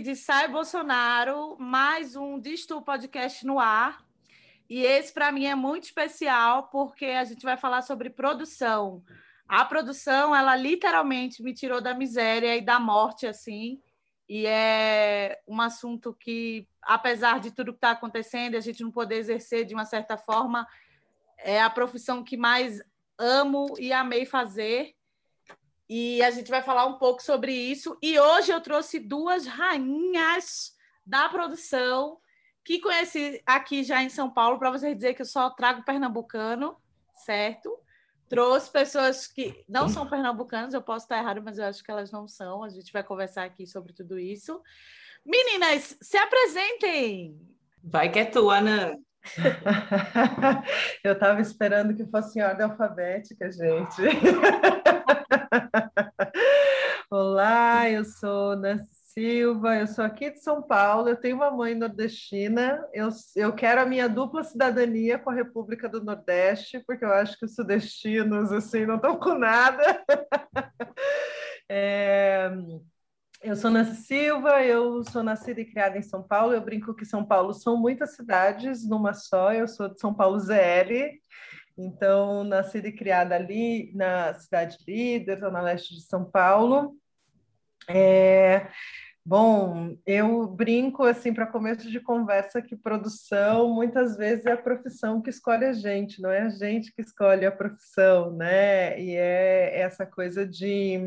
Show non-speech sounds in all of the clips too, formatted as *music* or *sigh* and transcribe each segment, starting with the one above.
De Sai Bolsonaro, mais um Disto Podcast no ar. E esse, para mim, é muito especial, porque a gente vai falar sobre produção. A produção, ela literalmente me tirou da miséria e da morte, assim. E é um assunto que, apesar de tudo que está acontecendo, a gente não poder exercer de uma certa forma, é a profissão que mais amo e amei fazer. E a gente vai falar um pouco sobre isso. E hoje eu trouxe duas rainhas da produção que conheci aqui já em São Paulo, para você dizer que eu só trago pernambucano, certo? Trouxe pessoas que não são pernambucanas, eu posso estar errado, mas eu acho que elas não são. A gente vai conversar aqui sobre tudo isso. Meninas, se apresentem! Vai que é tua, Ana. *laughs* eu estava esperando que fosse em ordem alfabética, gente. *laughs* *laughs* Olá, eu sou Nancy Silva, eu sou aqui de São Paulo, eu tenho uma mãe nordestina, eu, eu quero a minha dupla cidadania com a República do Nordeste, porque eu acho que os sudestinos, assim, não estão com nada. *laughs* É, eu sou Nancy Silva, eu sou nascida e criada em São Paulo, eu brinco que São Paulo são muitas cidades numa só, eu sou de São Paulo ZL, então, nascida e criada ali na cidade líder, zona leste de São Paulo. É, bom, eu brinco assim para começo de conversa que produção muitas vezes é a profissão que escolhe a gente, não é a gente que escolhe a profissão, né? E é essa coisa de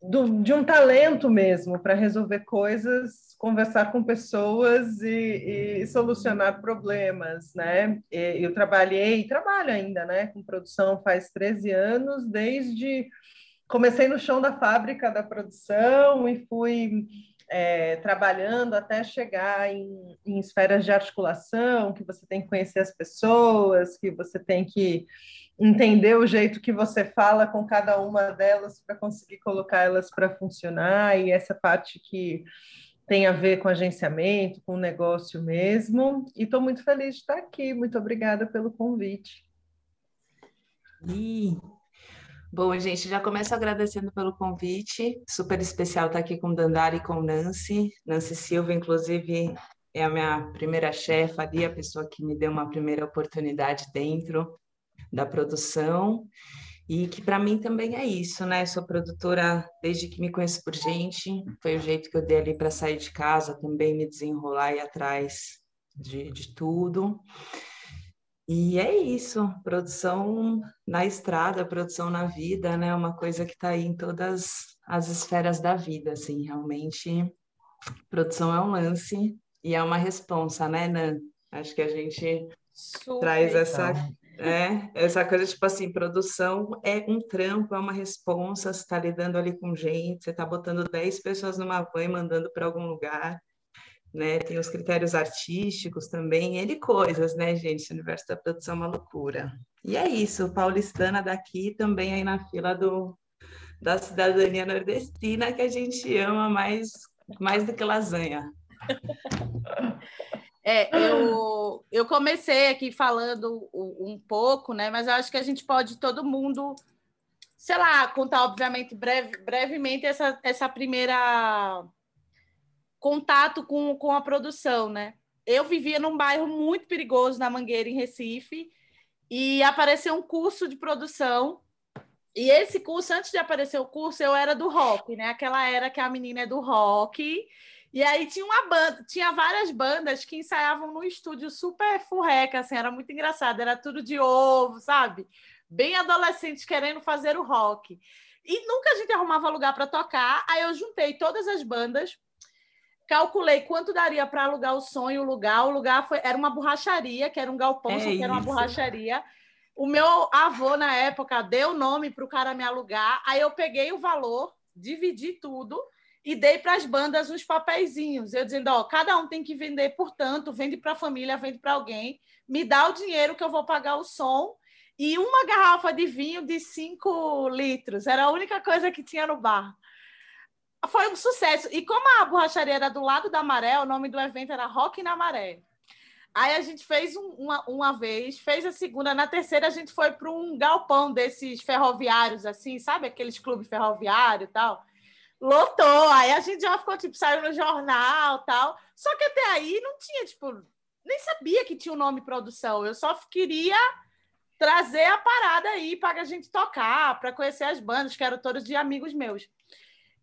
do, de um talento mesmo para resolver coisas, conversar com pessoas e, e solucionar problemas, né? E, eu trabalhei, trabalho ainda, né, com produção faz 13 anos, desde comecei no chão da fábrica da produção e fui é, trabalhando até chegar em, em esferas de articulação, que você tem que conhecer as pessoas, que você tem que entender o jeito que você fala com cada uma delas para conseguir colocar elas para funcionar e essa parte que tem a ver com agenciamento, com o negócio mesmo. E estou muito feliz de estar aqui. Muito obrigada pelo convite. Bom, gente, já começo agradecendo pelo convite. Super especial estar aqui com Dandara e com Nancy. Nancy Silva, inclusive, é a minha primeira chefa ali, a pessoa que me deu uma primeira oportunidade dentro da produção e que para mim também é isso, né? Sou produtora desde que me conheço por gente, foi o jeito que eu dei ali para sair de casa, também me desenrolar e atrás de, de tudo. E é isso, produção na estrada, produção na vida, né? Uma coisa que está aí em todas as esferas da vida, assim, realmente. Produção é um lance e é uma responsa, né, Nan? Acho que a gente Super traz essa, é, essa coisa, tipo assim, produção é um trampo, é uma responsa, você está lidando ali com gente, você está botando 10 pessoas numa van e mandando para algum lugar, né? Tem os critérios artísticos também, ele coisas, né, gente? Esse universo da produção é uma loucura. E é isso, paulistana daqui também aí na fila do, da cidadania nordestina que a gente ama mais, mais do que lasanha. *laughs* É, eu, eu comecei aqui falando um pouco, né? Mas eu acho que a gente pode todo mundo, sei lá, contar, obviamente, breve, brevemente essa, essa primeira contato com, com a produção, né? Eu vivia num bairro muito perigoso na Mangueira, em Recife, e apareceu um curso de produção. E esse curso, antes de aparecer o curso, eu era do rock, né? Aquela era que a menina é do rock e aí tinha uma banda, tinha várias bandas que ensaiavam no estúdio super furreca, assim, era muito engraçado, era tudo de ovo, sabe? Bem adolescentes querendo fazer o rock. E nunca a gente arrumava lugar para tocar, aí eu juntei todas as bandas, calculei quanto daria para alugar o e o lugar. O lugar foi, era uma borracharia, que era um galpão, é só que era uma borracharia. O meu avô, na época, deu nome para o cara me alugar, aí eu peguei o valor, dividi tudo e dei para as bandas uns papeizinhos, eu dizendo, ó, cada um tem que vender, portanto, vende para a família, vende para alguém, me dá o dinheiro que eu vou pagar o som e uma garrafa de vinho de 5 litros, era a única coisa que tinha no bar. Foi um sucesso. E como a borracharia era do lado da Maré, o nome do evento era Rock na Maré. Aí a gente fez um, uma, uma vez, fez a segunda, na terceira a gente foi para um galpão desses ferroviários, assim, sabe? Aqueles clubes ferroviários e tal Lotou. Aí a gente já ficou, tipo, saiu no jornal tal. Só que até aí não tinha, tipo, nem sabia que tinha o um nome produção. Eu só queria trazer a parada aí para a gente tocar, para conhecer as bandas, que eram todos de amigos meus.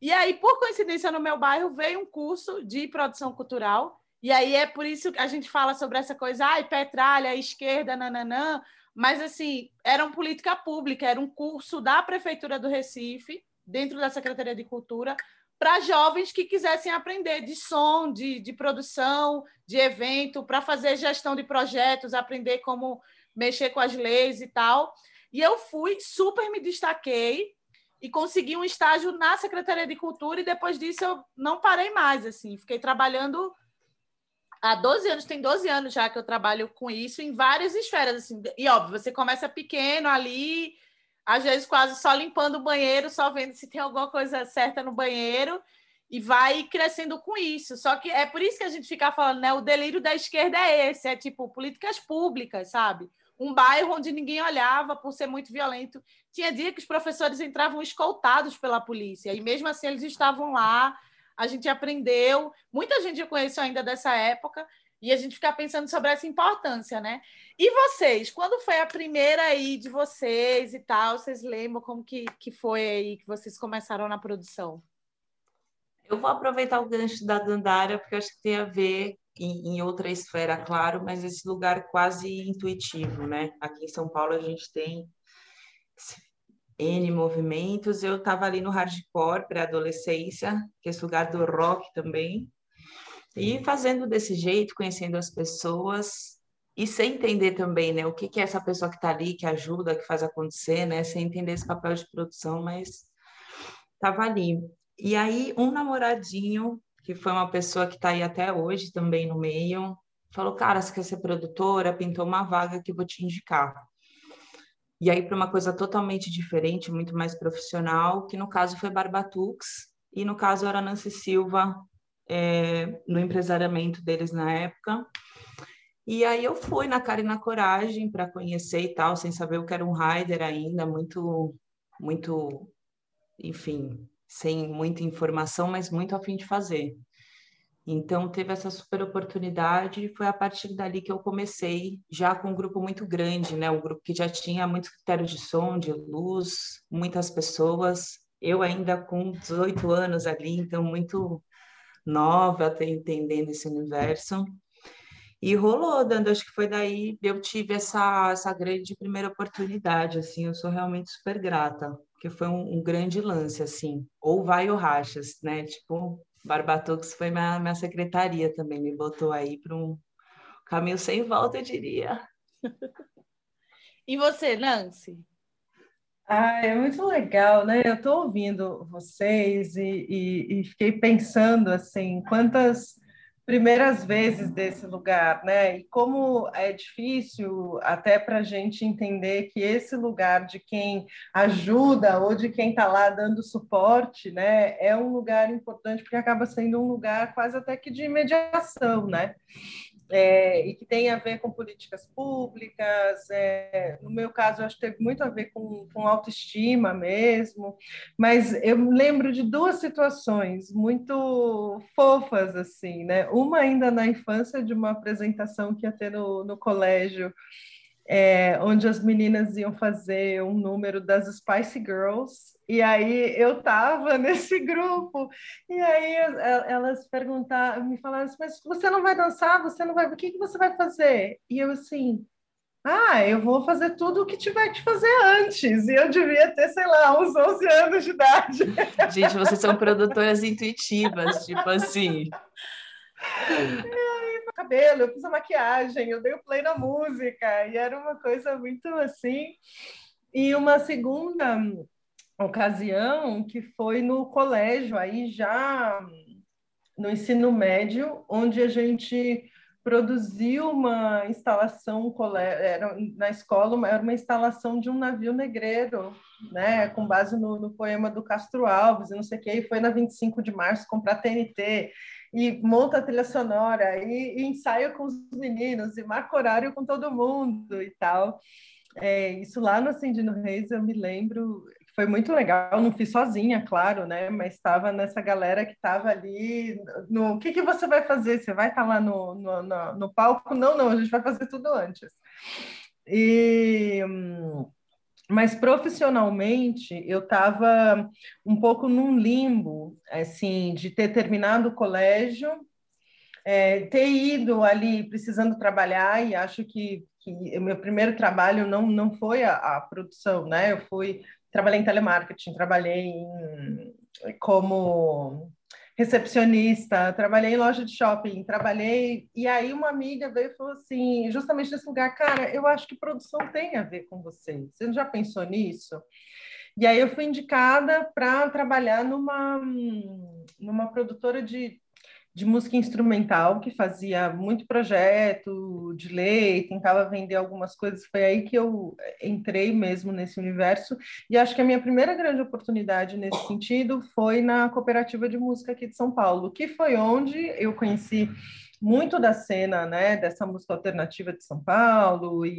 E aí, por coincidência, no meu bairro veio um curso de produção cultural. E aí é por isso que a gente fala sobre essa coisa, ai, petralha, esquerda, nananã. Mas, assim, era uma política pública, era um curso da Prefeitura do Recife, dentro da Secretaria de Cultura, para jovens que quisessem aprender de som, de, de produção, de evento, para fazer gestão de projetos, aprender como mexer com as leis e tal. E eu fui, super me destaquei e consegui um estágio na Secretaria de Cultura e depois disso eu não parei mais, assim, fiquei trabalhando há 12 anos, tem 12 anos já que eu trabalho com isso em várias esferas, assim. E óbvio, você começa pequeno ali, às vezes quase só limpando o banheiro, só vendo se tem alguma coisa certa no banheiro e vai crescendo com isso. Só que é por isso que a gente fica falando, né? O delírio da esquerda é esse, é tipo políticas públicas, sabe? Um bairro onde ninguém olhava por ser muito violento. Tinha dia que os professores entravam escoltados pela polícia e mesmo assim eles estavam lá. A gente aprendeu, muita gente eu conheço ainda dessa época e a gente fica pensando sobre essa importância, né? E vocês, quando foi a primeira aí de vocês e tal? Vocês lembram como que, que foi aí que vocês começaram na produção? Eu vou aproveitar o gancho da Dandara, porque acho que tem a ver em, em, outra esfera, claro, mas esse lugar quase intuitivo, né? Aqui em São Paulo a gente tem N movimentos. Eu estava ali no hardcore pré-adolescência, que é esse lugar do rock também, e fazendo desse jeito, conhecendo as pessoas e sem entender também, né, o que, que é essa pessoa que está ali, que ajuda, que faz acontecer, né, sem entender esse papel de produção, mas estava ali. E aí, um namoradinho, que foi uma pessoa que está aí até hoje também no meio, falou: Cara, você quer ser produtora? Pintou uma vaga que vou te indicar. E aí, para uma coisa totalmente diferente, muito mais profissional, que no caso foi Barbatux, e no caso era Nancy Silva, é, no empresariamento deles na época. E aí eu fui na cara e na coragem para conhecer e tal, sem saber o que era um rider ainda, muito, muito, enfim, sem muita informação, mas muito a fim de fazer. Então teve essa super oportunidade e foi a partir dali que eu comecei, já com um grupo muito grande, né? Um grupo que já tinha muitos critérios de som, de luz, muitas pessoas. Eu ainda com 18 anos ali, então muito nova, até entendendo esse universo. E rolou, dando, acho que foi daí eu tive essa, essa grande primeira oportunidade, assim, eu sou realmente super grata, porque foi um, um grande lance, assim, ou vai ou rachas, né, tipo, Barbatux foi minha, minha secretaria também, me botou aí para um caminho sem volta, eu diria. *laughs* e você, Nancy? Ah, é muito legal, né? Eu estou ouvindo vocês e, e, e, fiquei pensando assim, quantas primeiras vezes desse lugar, né? E como é difícil até para a gente entender que esse lugar de quem ajuda ou de quem está lá dando suporte, né, é um lugar importante porque acaba sendo um lugar quase até que de mediação, né? É, e que tem a ver com políticas públicas. É, no meu caso, acho que teve muito a ver com, com autoestima mesmo, mas eu lembro de duas situações muito fofas, assim, né? Uma ainda na infância, de uma apresentação que ia ter no, no colégio. É, onde as meninas iam fazer um número das Spice Girls e aí eu estava *laughs* nesse grupo, e aí elas perguntaram, me falaram assim, mas você não vai dançar, você não vai, o que, que você vai fazer? E eu assim, ah, eu vou fazer tudo o que tiver que fazer antes. E eu devia ter, sei lá, uns 11 anos de idade. *laughs* Gente, vocês são produtoras intuitivas, tipo assim. E aí, cabelo, eu fiz a maquiagem, eu dei o play na música, e era uma coisa muito assim. E uma segunda ocasião que foi no colégio, aí já no ensino médio, onde a gente produziu uma instalação era, na escola, era uma instalação de um navio negreiro, né, com base no, no poema do Castro Alves e não sei o que, e foi na 25 de março comprar TNT, e monta a trilha sonora, e, e ensaio com os meninos, e marca horário com todo mundo e tal. É, isso lá no Acendino Reis, eu me lembro, foi muito legal. Não fiz sozinha, claro, né? Mas estava nessa galera que estava ali. No o que, que você vai fazer? Você vai estar tá lá no, no, no, no palco? Não, não, a gente vai fazer tudo antes. E mas profissionalmente eu estava um pouco num limbo, assim, de ter terminado o colégio, é, ter ido ali precisando trabalhar e acho que, que meu primeiro trabalho não não foi a, a produção, né? Eu fui trabalhei em telemarketing, trabalhei em, como recepcionista, trabalhei em loja de shopping, trabalhei. E aí uma amiga veio e falou assim, justamente nesse lugar, cara, eu acho que produção tem a ver com você. Você já pensou nisso? E aí eu fui indicada para trabalhar numa, numa produtora de de música instrumental, que fazia muito projeto de lei, tentava vender algumas coisas. Foi aí que eu entrei mesmo nesse universo. E acho que a minha primeira grande oportunidade nesse sentido foi na Cooperativa de Música aqui de São Paulo, que foi onde eu conheci muito da cena, né, dessa música alternativa de São Paulo e,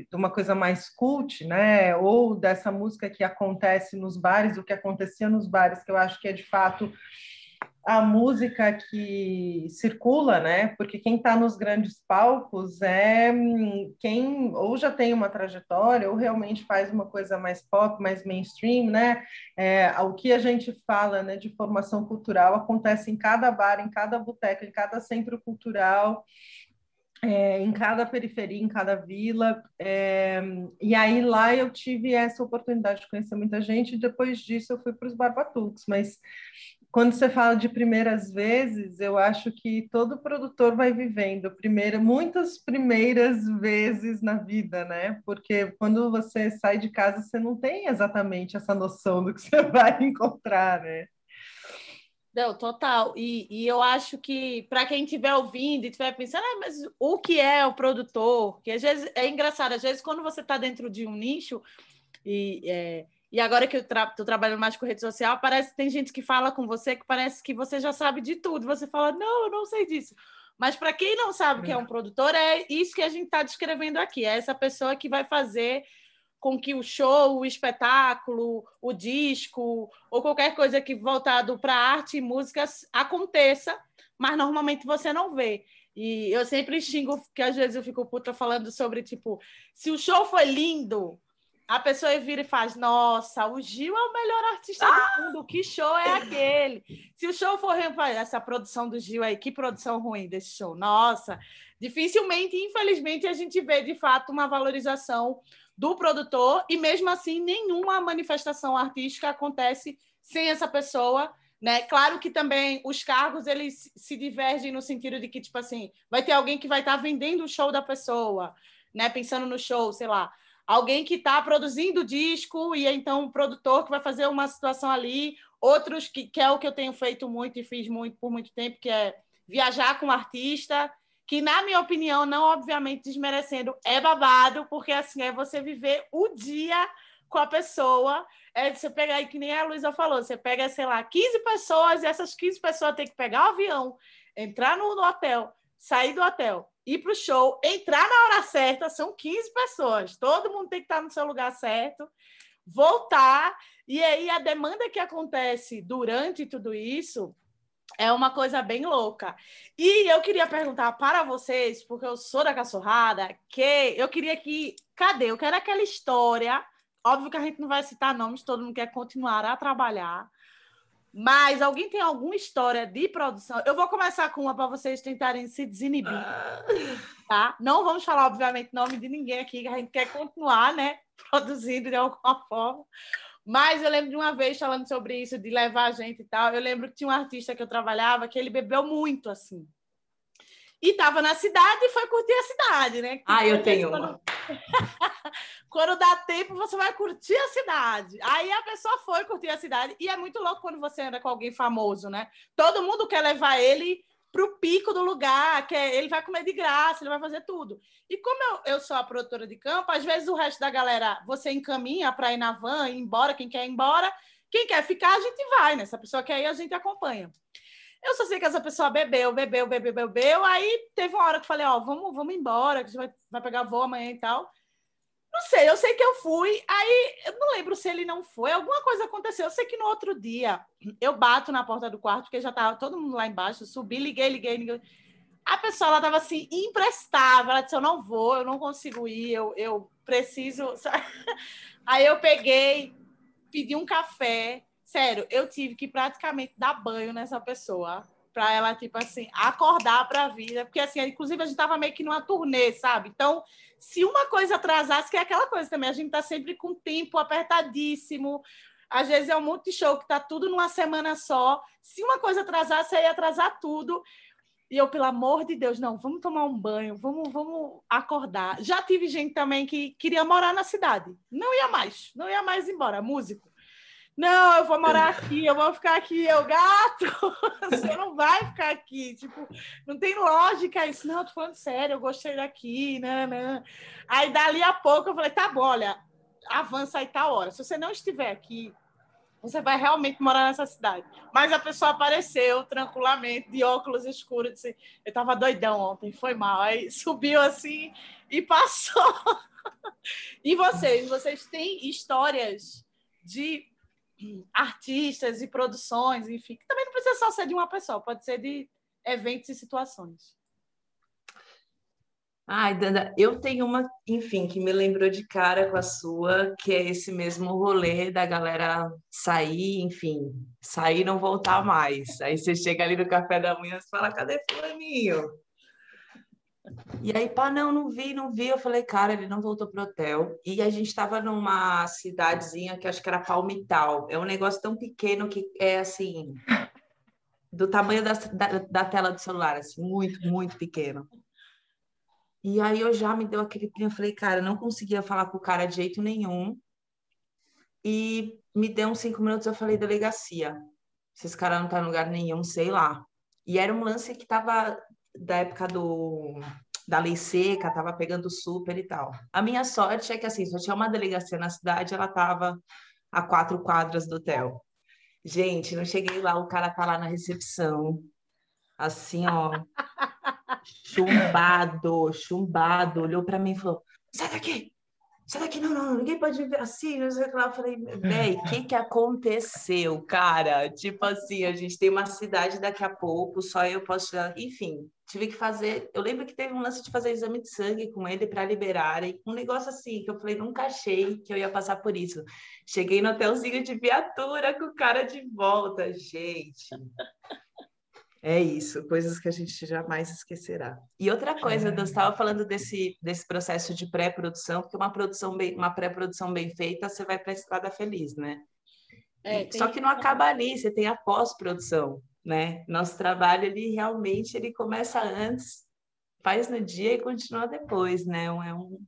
e, de uma coisa mais cult, né, ou dessa música que acontece nos bares, o que acontecia nos bares, que eu acho que é de fato a música que circula, né? Porque quem está nos grandes palcos é hum, quem ou já tem uma trajetória ou realmente faz uma coisa mais pop, mais mainstream, né? É, o que a gente fala, né, de formação cultural acontece em cada bar, em cada boteca, em cada centro cultural. É, em cada periferia, em cada vila. É, e aí lá eu tive essa oportunidade de conhecer muita gente, e depois disso eu fui para os Barbatuques, mas quando você fala de primeiras vezes, eu acho que todo produtor vai vivendo primeira, muitas primeiras vezes na vida, né? Porque quando você sai de casa, você não tem exatamente essa noção do que você *laughs* vai encontrar, né? Não, total. E, e eu acho que para quem estiver ouvindo e estiver pensando, ah, mas o que é o produtor? Que às vezes é engraçado, às vezes quando você está dentro de um nicho e é, e agora que eu estou tra trabalhando mais com rede social, parece que tem gente que fala com você que parece que você já sabe de tudo. Você fala, não, eu não sei disso. Mas para quem não sabe que é um produtor, é isso que a gente está descrevendo aqui. É essa pessoa que vai fazer com que o show, o espetáculo, o disco ou qualquer coisa que voltado para arte e música aconteça, mas normalmente você não vê. E eu sempre xingo que às vezes eu fico puta falando sobre tipo, se o show foi lindo, a pessoa vira e faz: Nossa, o Gil é o melhor artista ah! do mundo, que show é aquele? Se o show for essa produção do Gil aí, que produção ruim desse show, nossa, dificilmente, infelizmente, a gente vê de fato uma valorização do produtor, e mesmo assim, nenhuma manifestação artística acontece sem essa pessoa. Né? Claro que também os cargos eles se divergem no sentido de que, tipo assim, vai ter alguém que vai estar vendendo o show da pessoa, né? Pensando no show, sei lá, alguém que está produzindo disco e então um produtor que vai fazer uma situação ali, outros que, que é o que eu tenho feito muito e fiz muito por muito tempo, que é viajar com o artista, que na minha opinião, não obviamente desmerecendo, é babado, porque assim é você viver o dia com a pessoa. É você pegar aí, que nem a Luísa falou, você pega, sei lá, 15 pessoas, e essas 15 pessoas têm que pegar o avião, entrar no, no hotel, sair do hotel, ir para o show, entrar na hora certa, são 15 pessoas, todo mundo tem que estar no seu lugar certo, voltar, e aí a demanda que acontece durante tudo isso é uma coisa bem louca. E eu queria perguntar para vocês, porque eu sou da cachorrada, que eu queria que. Cadê? Eu quero aquela história. Óbvio que a gente não vai citar nomes, todo mundo quer continuar a trabalhar. Mas alguém tem alguma história de produção? Eu vou começar com uma para vocês tentarem se desinibir, ah. tá? Não vamos falar, obviamente, nome de ninguém aqui, que a gente quer continuar, né? *laughs* Produzindo de alguma forma. Mas eu lembro de uma vez falando sobre isso, de levar a gente e tal. Eu lembro que tinha um artista que eu trabalhava que ele bebeu muito, assim. E estava na cidade e foi curtir a cidade, né? Ah, eu tenho quando... uma. *laughs* quando dá tempo, você vai curtir a cidade. Aí a pessoa foi curtir a cidade. E é muito louco quando você anda com alguém famoso, né? Todo mundo quer levar ele pro pico do lugar, que ele vai comer de graça, ele vai fazer tudo. E como eu, eu sou a produtora de campo, às vezes o resto da galera você encaminha para ir na van, ir embora, quem quer ir embora. Quem quer ficar, a gente vai, né? Se a pessoa quer ir, a gente acompanha. Eu só sei que essa pessoa bebeu, bebeu, bebeu, bebeu. Aí teve uma hora que eu falei, ó, vamos, vamos embora, que a gente vai, vai pegar voo amanhã e tal. Não sei, eu sei que eu fui, aí eu não lembro se ele não foi, alguma coisa aconteceu. Eu sei que no outro dia eu bato na porta do quarto, porque já estava todo mundo lá embaixo, subi, liguei, liguei, liguei. A pessoa ela estava assim, imprestável. Ela disse: Eu não vou, eu não consigo ir, eu, eu preciso. *laughs* Aí eu peguei, pedi um café. Sério, eu tive que praticamente dar banho nessa pessoa para ela, tipo assim, acordar para a vida. Porque, assim, inclusive, a gente estava meio que numa turnê, sabe? Então, se uma coisa atrasasse, que é aquela coisa também, a gente está sempre com tempo apertadíssimo. Às vezes é um monte de show que está tudo numa semana só. Se uma coisa atrasasse, ia atrasar tudo. E eu, pelo amor de Deus, não, vamos tomar um banho, vamos, vamos acordar. Já tive gente também que queria morar na cidade. Não ia mais, não ia mais embora, músico. Não, eu vou morar aqui, eu vou ficar aqui. Eu, gato, *laughs* você não vai ficar aqui. Tipo, não tem lógica isso. Não, tô falando sério, eu gostei daqui, né. Aí, dali a pouco, eu falei, tá bom, olha, avança aí tá hora. Se você não estiver aqui, você vai realmente morar nessa cidade. Mas a pessoa apareceu tranquilamente, de óculos escuros, disse, eu estava doidão ontem, foi mal. Aí *laughs* subiu assim e passou. *laughs* e vocês, vocês têm histórias de artistas e produções, enfim, que também não precisa só ser de uma pessoa, pode ser de eventos e situações. Ai, Danda, eu tenho uma, enfim, que me lembrou de cara com a sua, que é esse mesmo rolê da galera sair, enfim, sair e não voltar mais. Aí você chega ali no café da manhã e fala, cadê fulaninho? E aí, pá, não, não vi, não vi. Eu falei, cara, ele não voltou pro hotel. E a gente estava numa cidadezinha que acho que era Palmital. É um negócio tão pequeno que é assim, do tamanho da, da, da tela do celular, assim, muito, muito pequeno. E aí eu já me deu aquele primo, falei, cara, não conseguia falar com o cara de jeito nenhum. E me deu uns cinco minutos, eu falei, delegacia. Esses caras não estão tá em lugar nenhum, sei lá. E era um lance que tava da época do da lei seca, tava pegando super e tal. A minha sorte é que assim, só tinha uma delegacia na cidade, ela tava a quatro quadras do hotel. Gente, não cheguei lá, o cara tá lá na recepção, assim, ó, *laughs* chumbado, chumbado, olhou para mim e falou: sai daqui, sai daqui, não, não, ninguém pode ver assim, não sei o que lá. Eu falei, véi, o *laughs* que que aconteceu, cara? Tipo assim, a gente tem uma cidade daqui a pouco, só eu posso, enfim, tive que fazer. Eu lembro que teve um lance de fazer exame de sangue com ele para liberarem, um negócio assim que eu falei, nunca achei que eu ia passar por isso. Cheguei no hotelzinho de viatura com o cara de volta, gente. É isso, coisas que a gente jamais esquecerá. E outra coisa, é. eu estava falando desse, desse processo de pré-produção, porque uma produção bem, uma pré-produção bem feita, você vai para a estrada feliz, né? É, Só que não acaba ali, você tem a pós-produção, né? Nosso trabalho, ele realmente ele começa antes, faz no dia e continua depois, né? É um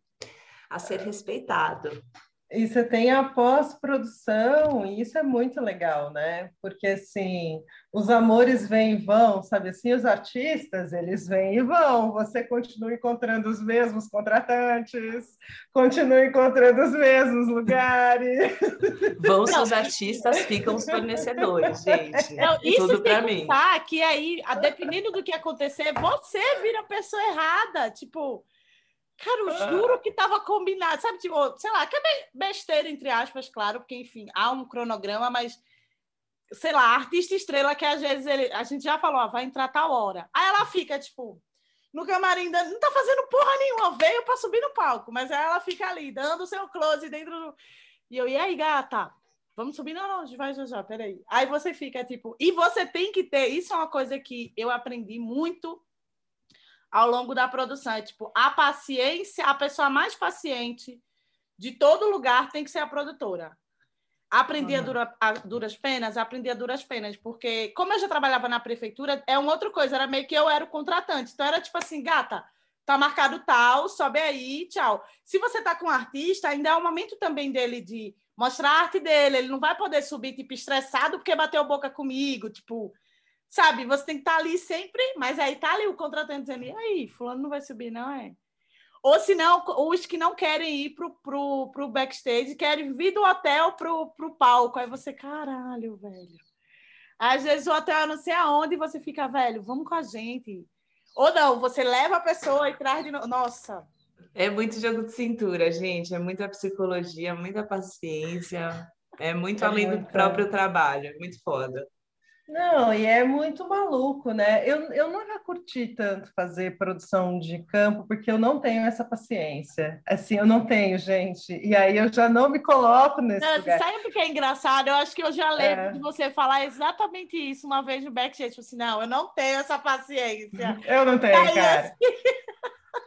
a ser respeitado. E você tem a pós-produção, e isso é muito legal, né? Porque, assim, os amores vêm e vão, sabe assim? Os artistas, eles vêm e vão. Você continua encontrando os mesmos contratantes, continua encontrando os mesmos lugares. Vão os artistas, ficam os fornecedores, gente. Não, isso Tudo para mim. que aí, dependendo do que acontecer, você vira a pessoa errada. Tipo Cara, eu juro que estava combinado, sabe? Tipo, sei lá, que é besteira, entre aspas, claro, porque, enfim, há um cronograma, mas, sei lá, artista estrela que às vezes ele, a gente já falou, ó, vai entrar tal hora. Aí ela fica, tipo, no camarim, não tá fazendo porra nenhuma, veio para subir no palco, mas aí ela fica ali, dando o seu close dentro do. E eu, e aí, gata? Vamos subir? Não, não, vai já já, peraí. Aí você fica, tipo, e você tem que ter, isso é uma coisa que eu aprendi muito ao longo da produção. É tipo, a paciência, a pessoa mais paciente de todo lugar tem que ser a produtora. Aprendi uhum. a, dura, a, duras penas, aprendi a duras penas, porque como eu já trabalhava na prefeitura, é uma outra coisa, era meio que eu era o contratante. Então era tipo assim, gata, tá marcado tal, sobe aí, tchau. Se você tá com um artista, ainda é o momento também dele de mostrar a arte dele, ele não vai poder subir tipo estressado porque bateu boca comigo, tipo, Sabe, você tem que estar tá ali sempre, mas aí tá ali o contratante dizendo, e aí, fulano não vai subir, não é? Ou se não, os que não querem ir pro, pro, pro backstage, querem vir do hotel pro, pro palco. Aí você, caralho, velho. Às vezes o hotel é não sei aonde e você fica, velho, vamos com a gente. Ou não, você leva a pessoa e traz de novo. Nossa, É muito jogo de cintura, gente. É muita psicologia, muita paciência. É muito é além do próprio trabalho. É muito foda. Não, e é muito maluco, né? Eu, eu nunca curti tanto fazer produção de campo, porque eu não tenho essa paciência. Assim, eu não tenho, gente. E aí eu já não me coloco nesse não, lugar. Sabe o que é engraçado? Eu acho que eu já lembro é. de você falar exatamente isso uma vez no backstage. Tipo assim, não, eu não tenho essa paciência. Eu não tenho, aí, cara. Assim... *laughs*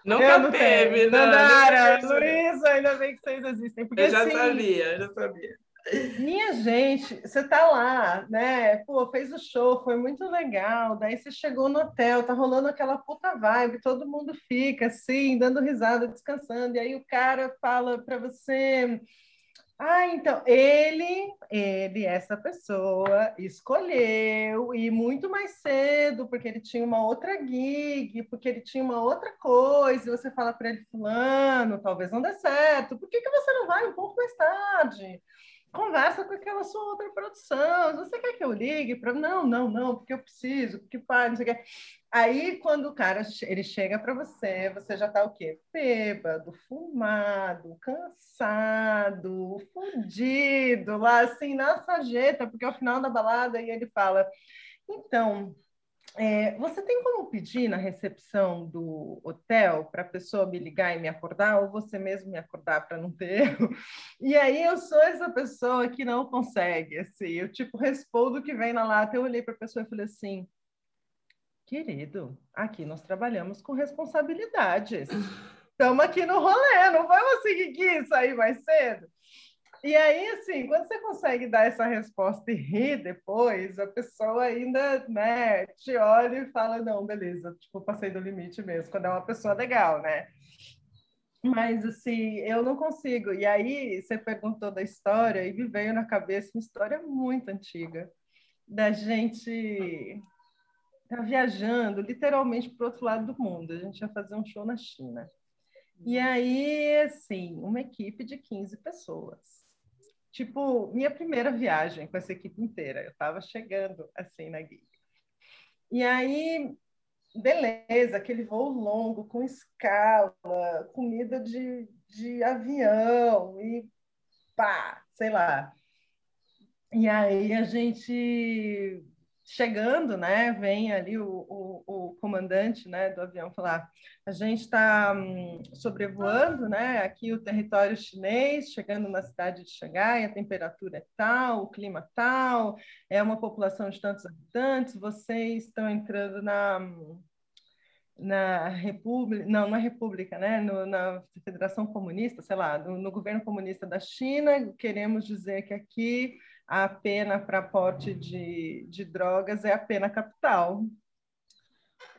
Nunca eu não teve, tenho. não. Nandara, Luísa, ainda bem que vocês existem. Porque, eu já assim, sabia, eu já sabia. Minha gente, você tá lá, né? Pô, fez o show, foi muito legal. Daí você chegou no hotel, tá rolando aquela puta vibe, todo mundo fica assim, dando risada, descansando. E aí o cara fala para você: "Ah, então ele, ele essa pessoa escolheu ir muito mais cedo, porque ele tinha uma outra gig, porque ele tinha uma outra coisa". E você fala para ele: "Fulano, talvez não dê certo. Por que que você não vai um pouco mais tarde?" Conversa com aquela sua outra produção. Você quer que eu ligue para não, não, não, porque eu preciso, porque pai, não sei o. Aí quando o cara ele chega para você, você já está o quê? Bêbado, fumado, cansado, fudido, lá assim na sarjeta, porque é o final da balada e ele fala: "Então, é, você tem como pedir na recepção do hotel para a pessoa me ligar e me acordar, ou você mesmo me acordar para não ter erro? *laughs* E aí eu sou essa pessoa que não consegue, assim, eu tipo respondo o que vem na lata. Eu olhei para a pessoa e falei assim, querido, aqui nós trabalhamos com responsabilidades. Estamos aqui no rolê, não vamos assim que sair mais cedo. E aí, assim, quando você consegue dar essa resposta e rir depois, a pessoa ainda, né, te olha e fala, não, beleza, tipo, passei do limite mesmo, quando é uma pessoa legal, né? Mas, assim, eu não consigo. E aí, você perguntou da história e me veio na cabeça uma história muito antiga, da gente tá viajando literalmente para o outro lado do mundo. A gente ia fazer um show na China. E aí, assim, uma equipe de 15 pessoas tipo, minha primeira viagem com essa equipe inteira. Eu estava chegando assim na gig. E aí, beleza, aquele voo longo, com escala, comida de, de avião e pá, sei lá. E aí a gente chegando, né, vem ali o, o, o, comandante, né, do avião falar, a gente está hum, sobrevoando, né, aqui o território chinês, chegando na cidade de Xangai, a temperatura é tal, o clima tal, é uma população de tantos habitantes, vocês estão entrando na na República, não, na República, né, no, na Federação Comunista, sei lá, no, no governo comunista da China, queremos dizer que aqui a pena para porte de, de drogas é a pena capital.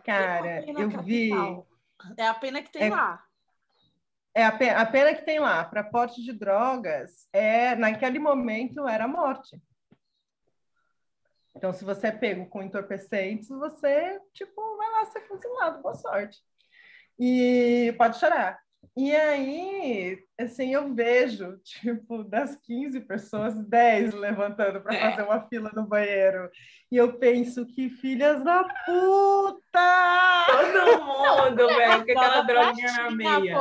Cara, eu capital? vi. É a pena que tem é, lá. É a pena, a pena que tem lá para porte de drogas é naquele momento era morte. Então, se você é pego com entorpecentes, você tipo vai lá ser fuzilado, boa sorte. E pode chorar. E aí, assim, eu vejo, *laughs* tipo, das 15 pessoas, 10 levantando para é. fazer uma fila no banheiro. E eu penso que filhas da puta! Todo mundo, velho, com aquela droguinha na meia.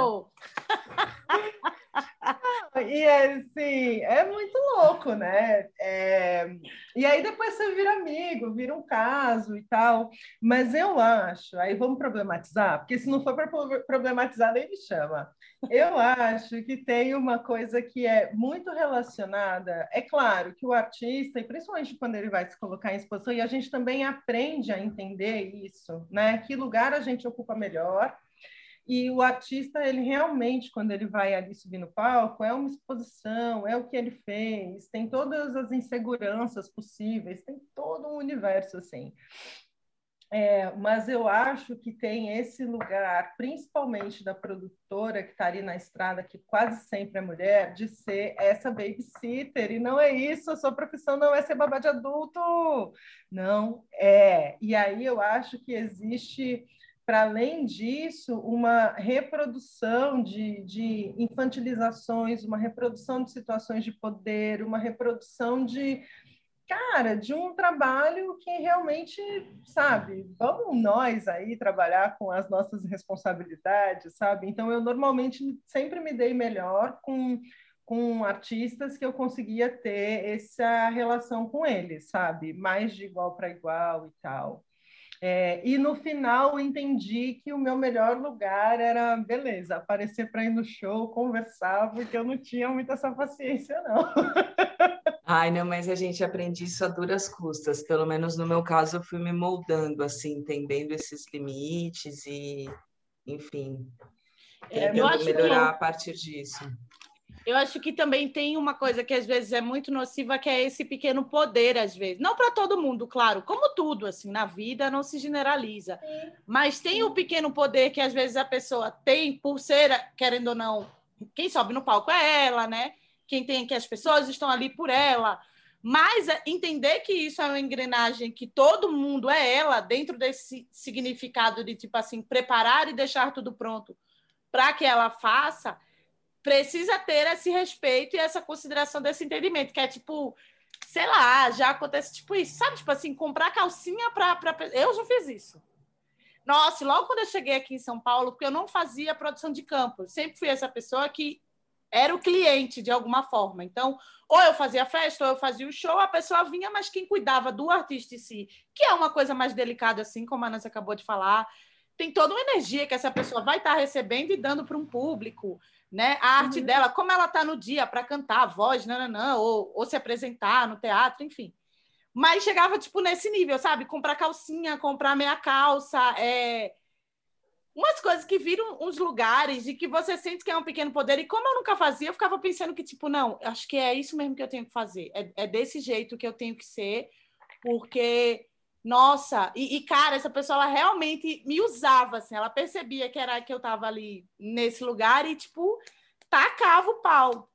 E assim, é muito louco, né? É... E aí depois você vira amigo, vira um caso e tal. Mas eu acho, aí vamos problematizar, porque se não for para problematizar, nem me chama. Eu acho que tem uma coisa que é muito relacionada. É claro que o artista, e principalmente quando ele vai se colocar em exposição, e a gente também aprende a entender isso, né? Que lugar a gente ocupa melhor e o artista, ele realmente, quando ele vai ali subir no palco, é uma exposição, é o que ele fez, tem todas as inseguranças possíveis, tem todo um universo assim. É, mas eu acho que tem esse lugar, principalmente da produtora que está ali na estrada, que quase sempre é mulher, de ser essa babysitter. E não é isso, a sua profissão não é ser babá de adulto. Não é. E aí eu acho que existe para além disso, uma reprodução de, de, infantilizações, uma reprodução de situações de poder, uma reprodução de cara, de um trabalho que realmente, sabe, vamos nós aí trabalhar com as nossas responsabilidades, sabe? Então, eu normalmente sempre me dei melhor com, com artistas que eu conseguia ter essa relação com eles, sabe? Mais de igual para igual e tal. É, e no final entendi que o meu melhor lugar era, beleza, aparecer para ir no show, conversar, porque eu não tinha muita essa paciência, não. *laughs* Ai, não, mas a gente aprende isso a duras custas. Pelo menos no meu caso, eu fui me moldando, assim, entendendo esses limites e, enfim, é, tentando melhorar que... a partir disso. Eu acho que também tem uma coisa que às vezes é muito nociva, que é esse pequeno poder, às vezes. Não para todo mundo, claro, como tudo, assim, na vida não se generaliza. Sim. Mas tem o pequeno poder que às vezes a pessoa tem por ser, querendo ou não, quem sobe no palco é ela, né? Quem tem que as pessoas estão ali por ela. Mas é entender que isso é uma engrenagem que todo mundo é ela, dentro desse significado de, tipo assim, preparar e deixar tudo pronto para que ela faça precisa ter esse respeito e essa consideração desse entendimento, que é tipo, sei lá, já acontece tipo isso, sabe? Tipo assim, comprar calcinha para. Eu já fiz isso. Nossa, logo quando eu cheguei aqui em São Paulo, porque eu não fazia produção de campo, eu sempre fui essa pessoa que era o cliente de alguma forma. Então, ou eu fazia festa, ou eu fazia o show, a pessoa vinha, mas quem cuidava do artista em si, que é uma coisa mais delicada, assim, como a Nancy acabou de falar, tem toda uma energia que essa pessoa vai estar recebendo e dando para um público né? A arte uhum. dela, como ela está no dia para cantar, voz, nananã, ou, ou se apresentar no teatro, enfim. Mas chegava, tipo, nesse nível, sabe? Comprar calcinha, comprar meia calça, é... umas coisas que viram uns lugares e que você sente que é um pequeno poder. E como eu nunca fazia, eu ficava pensando que, tipo, não, acho que é isso mesmo que eu tenho que fazer. É, é desse jeito que eu tenho que ser, porque nossa, e, e, cara, essa pessoa ela realmente me usava, assim, ela percebia que era que eu estava ali nesse lugar e, tipo, tacava o pau.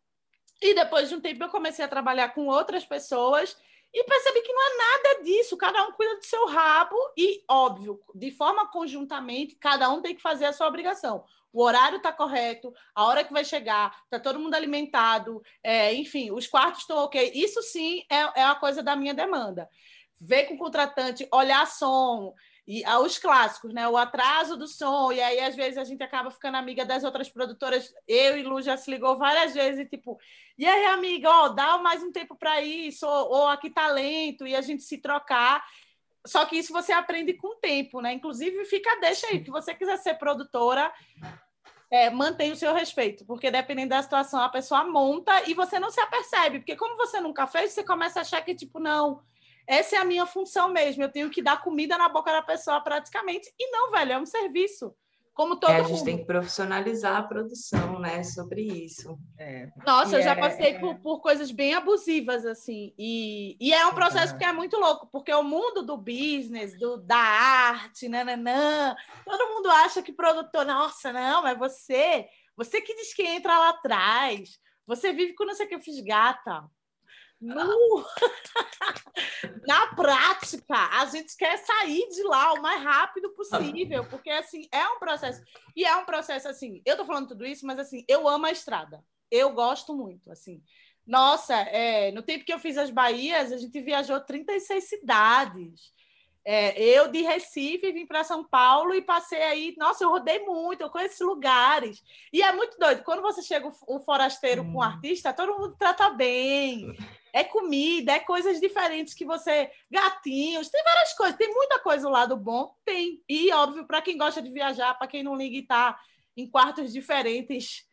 E depois de um tempo eu comecei a trabalhar com outras pessoas e percebi que não é nada disso, cada um cuida do seu rabo e, óbvio, de forma conjuntamente, cada um tem que fazer a sua obrigação. O horário está correto, a hora que vai chegar, está todo mundo alimentado, é, enfim, os quartos estão ok. Isso sim é, é a coisa da minha demanda ver com o contratante, olhar som, e ah, os clássicos, né? O atraso do som, e aí às vezes a gente acaba ficando amiga das outras produtoras. Eu e Lu já se ligou várias vezes, tipo, e aí, amiga, ó, dá mais um tempo para isso, ou, ou aqui talento, tá e a gente se trocar. Só que isso você aprende com o tempo, né? Inclusive, fica deixa aí, se você quiser ser produtora, é, mantém o seu respeito, porque dependendo da situação, a pessoa monta e você não se apercebe, porque como você nunca fez, você começa a achar que, tipo, não essa é a minha função mesmo. Eu tenho que dar comida na boca da pessoa praticamente. E não, velho, é um serviço. Como todo é, a gente mundo. tem que profissionalizar a produção, né? Sobre isso. É. Nossa, e eu já é, passei é... Por, por coisas bem abusivas, assim. E, e é um processo que é muito louco, porque o mundo do business, do, da arte, nananã, todo mundo acha que produtor, nossa, não, mas você, você que diz que entra lá atrás, você vive com não sei o que eu fiz gata. No... *laughs* Na prática, a gente quer sair de lá o mais rápido possível, porque assim, é um processo. E é um processo assim, eu tô falando tudo isso, mas assim, eu amo a estrada. Eu gosto muito, assim. Nossa, é, no tempo que eu fiz as Bahias, a gente viajou 36 cidades. É, eu de Recife vim para São Paulo e passei aí. Nossa, eu rodei muito, eu conheci lugares. E é muito doido. Quando você chega o, forasteiro hum. com o artista, todo mundo trata bem. É comida, é coisas diferentes que você. Gatinhos, tem várias coisas. Tem muita coisa do lado bom? Tem. E, óbvio, para quem gosta de viajar, para quem não liga e está em quartos diferentes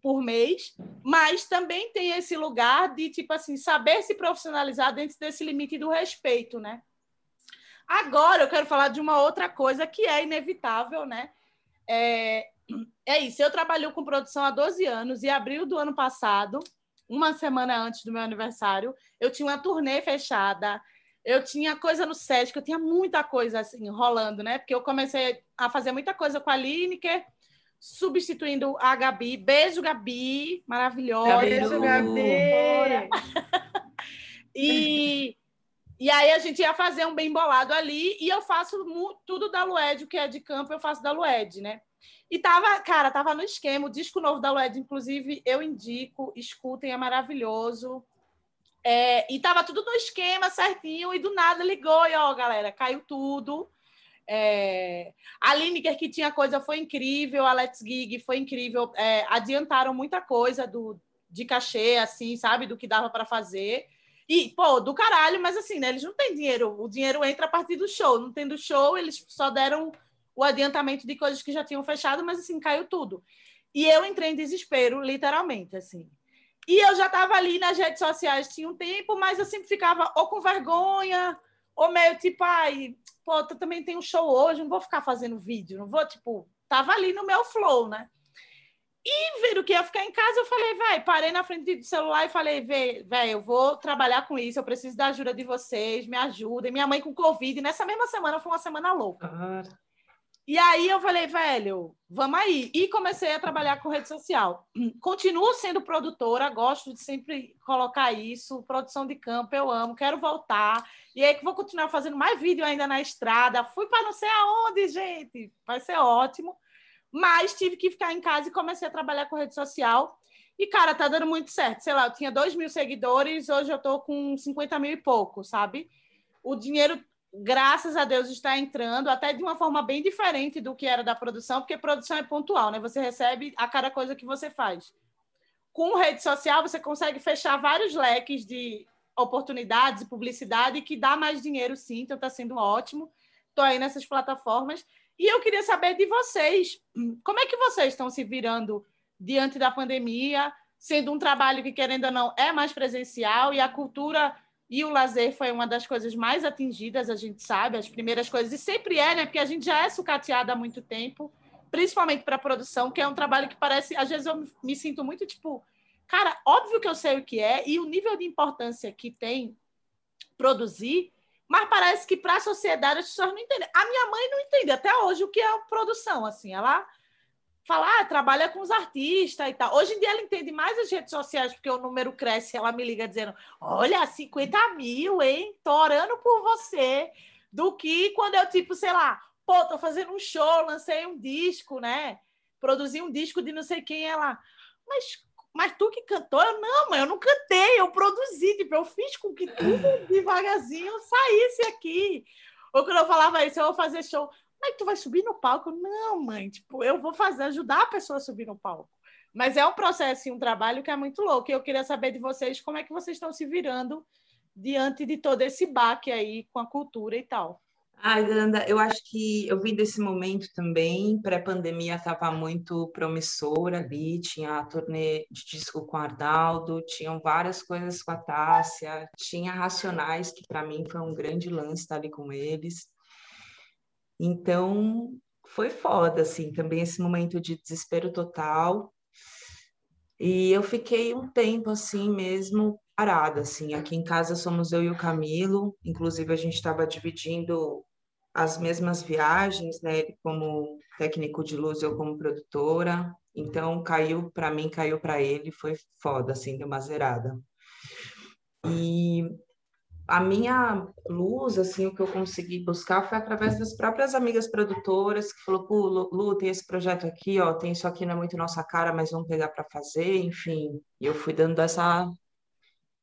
por mês, mas também tem esse lugar de, tipo assim, saber se profissionalizar dentro desse limite do respeito, né? Agora eu quero falar de uma outra coisa que é inevitável, né? É, é isso. Eu trabalho com produção há 12 anos e abril do ano passado, uma semana antes do meu aniversário, eu tinha uma turnê fechada. Eu tinha coisa no SESC, eu tinha muita coisa assim rolando, né? Porque eu comecei a fazer muita coisa com a Lineker, substituindo a Gabi. Beijo, Gabi, maravilhosa. Beijo, Gabi. *laughs* e e aí a gente ia fazer um bem bolado ali e eu faço tudo da Lued, o que é de campo eu faço da Lued, né? E tava, cara, tava no esquema, o disco novo da Lued, inclusive, eu indico, escutem, é maravilhoso. É, e tava tudo no esquema certinho, e do nada ligou, e ó, galera, caiu tudo. É, a Lineker, que tinha coisa, foi incrível, a Let's Gig foi incrível. É, adiantaram muita coisa do, de cachê, assim, sabe, do que dava para fazer. E, pô, do caralho, mas assim, né? Eles não têm dinheiro. O dinheiro entra a partir do show. Não tendo show, eles só deram o adiantamento de coisas que já tinham fechado, mas assim, caiu tudo. E eu entrei em desespero, literalmente, assim. E eu já estava ali nas redes sociais tinha um tempo, mas eu sempre ficava ou com vergonha, ou meio tipo, ai, pô, eu também tenho um show hoje, não vou ficar fazendo vídeo, não vou, tipo, tava ali no meu flow, né? E viram que ia ficar em casa, eu falei, vai, parei na frente do celular e falei, velho, eu vou trabalhar com isso, eu preciso da ajuda de vocês, me ajudem. Minha mãe com Covid, nessa mesma semana foi uma semana louca. E aí eu falei, velho, vamos aí. E comecei a trabalhar com rede social. *clears throat* Continuo sendo produtora, gosto de sempre colocar isso, produção de campo, eu amo, quero voltar. E aí que vou continuar fazendo mais vídeo ainda na estrada. Fui para não sei aonde, gente. Vai ser ótimo. Mas tive que ficar em casa e comecei a trabalhar com rede social. E, cara, tá dando muito certo. Sei lá, eu tinha 2 mil seguidores, hoje eu tô com 50 mil e pouco, sabe? O dinheiro graças a Deus, está entrando, até de uma forma bem diferente do que era da produção, porque produção é pontual, né? Você recebe a cada coisa que você faz. Com rede social, você consegue fechar vários leques de oportunidades e publicidade que dá mais dinheiro, sim, então está sendo ótimo. Estou aí nessas plataformas. E eu queria saber de vocês, como é que vocês estão se virando diante da pandemia, sendo um trabalho que, querendo ou não, é mais presencial e a cultura e o lazer foi uma das coisas mais atingidas, a gente sabe, as primeiras coisas, e sempre é, né? Porque a gente já é sucateada há muito tempo, principalmente para a produção, que é um trabalho que parece, às vezes eu me sinto muito tipo, cara, óbvio que eu sei o que é, e o nível de importância que tem produzir, mas parece que para a sociedade as pessoas não entendem. A minha mãe não entende até hoje o que é produção, assim, ela fala, ah, trabalha com os artistas e tal. Hoje em dia ela entende mais as redes sociais, porque o número cresce, ela me liga dizendo, olha, 50 mil, hein? Tô orando por você. Do que quando eu, tipo, sei lá, pô, tô fazendo um show, lancei um disco, né? Produzi um disco de não sei quem, ela... Mas, mas tu que cantou? Eu, não, mãe, eu não cantei, eu produzi, tipo, eu fiz com que tudo devagarzinho saísse aqui. Ou quando eu falava isso, eu vou fazer show. Mas tu vai subir no palco? Não, mãe, tipo, eu vou fazer, ajudar a pessoa a subir no palco. Mas é um processo e um trabalho que é muito louco. E eu queria saber de vocês como é que vocês estão se virando diante de todo esse baque aí com a cultura e tal. Ai, Danda, eu acho que eu vi desse momento também, pré-pandemia estava muito promissora ali, tinha a turnê de disco com Arnaldo, tinham várias coisas com a Tássia, tinha Racionais, que para mim foi um grande lance estar ali com eles. Então, foi foda, assim, também esse momento de desespero total. E eu fiquei um tempo, assim, mesmo parada, assim. Aqui em casa somos eu e o Camilo, inclusive a gente estava dividindo as mesmas viagens, né? Ele como técnico de luz, eu como produtora. Então, caiu para mim, caiu para ele, foi foda, assim, deu uma zerada. E a minha luz, assim, o que eu consegui buscar foi através das próprias amigas produtoras, que falou, pô, Lu, tem esse projeto aqui, ó, tem isso aqui, não é muito nossa cara, mas vamos pegar para fazer, enfim. E eu fui dando essa...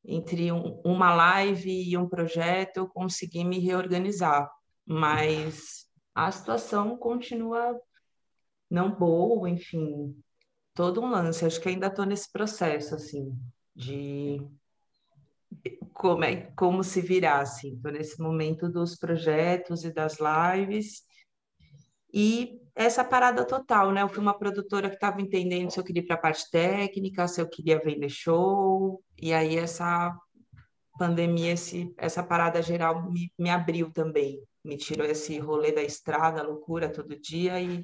Entre um, uma live e um projeto, eu consegui me reorganizar, mas a situação continua não boa, enfim, todo um lance. Acho que ainda estou nesse processo, assim, de como, é, como se virar, assim. Estou nesse momento dos projetos e das lives. E essa parada total, né? Eu fui uma produtora que estava entendendo se eu queria ir para a parte técnica, se eu queria vender show. E aí essa pandemia, esse, essa parada geral me, me abriu também. Me tirou esse rolê da estrada, loucura todo dia e,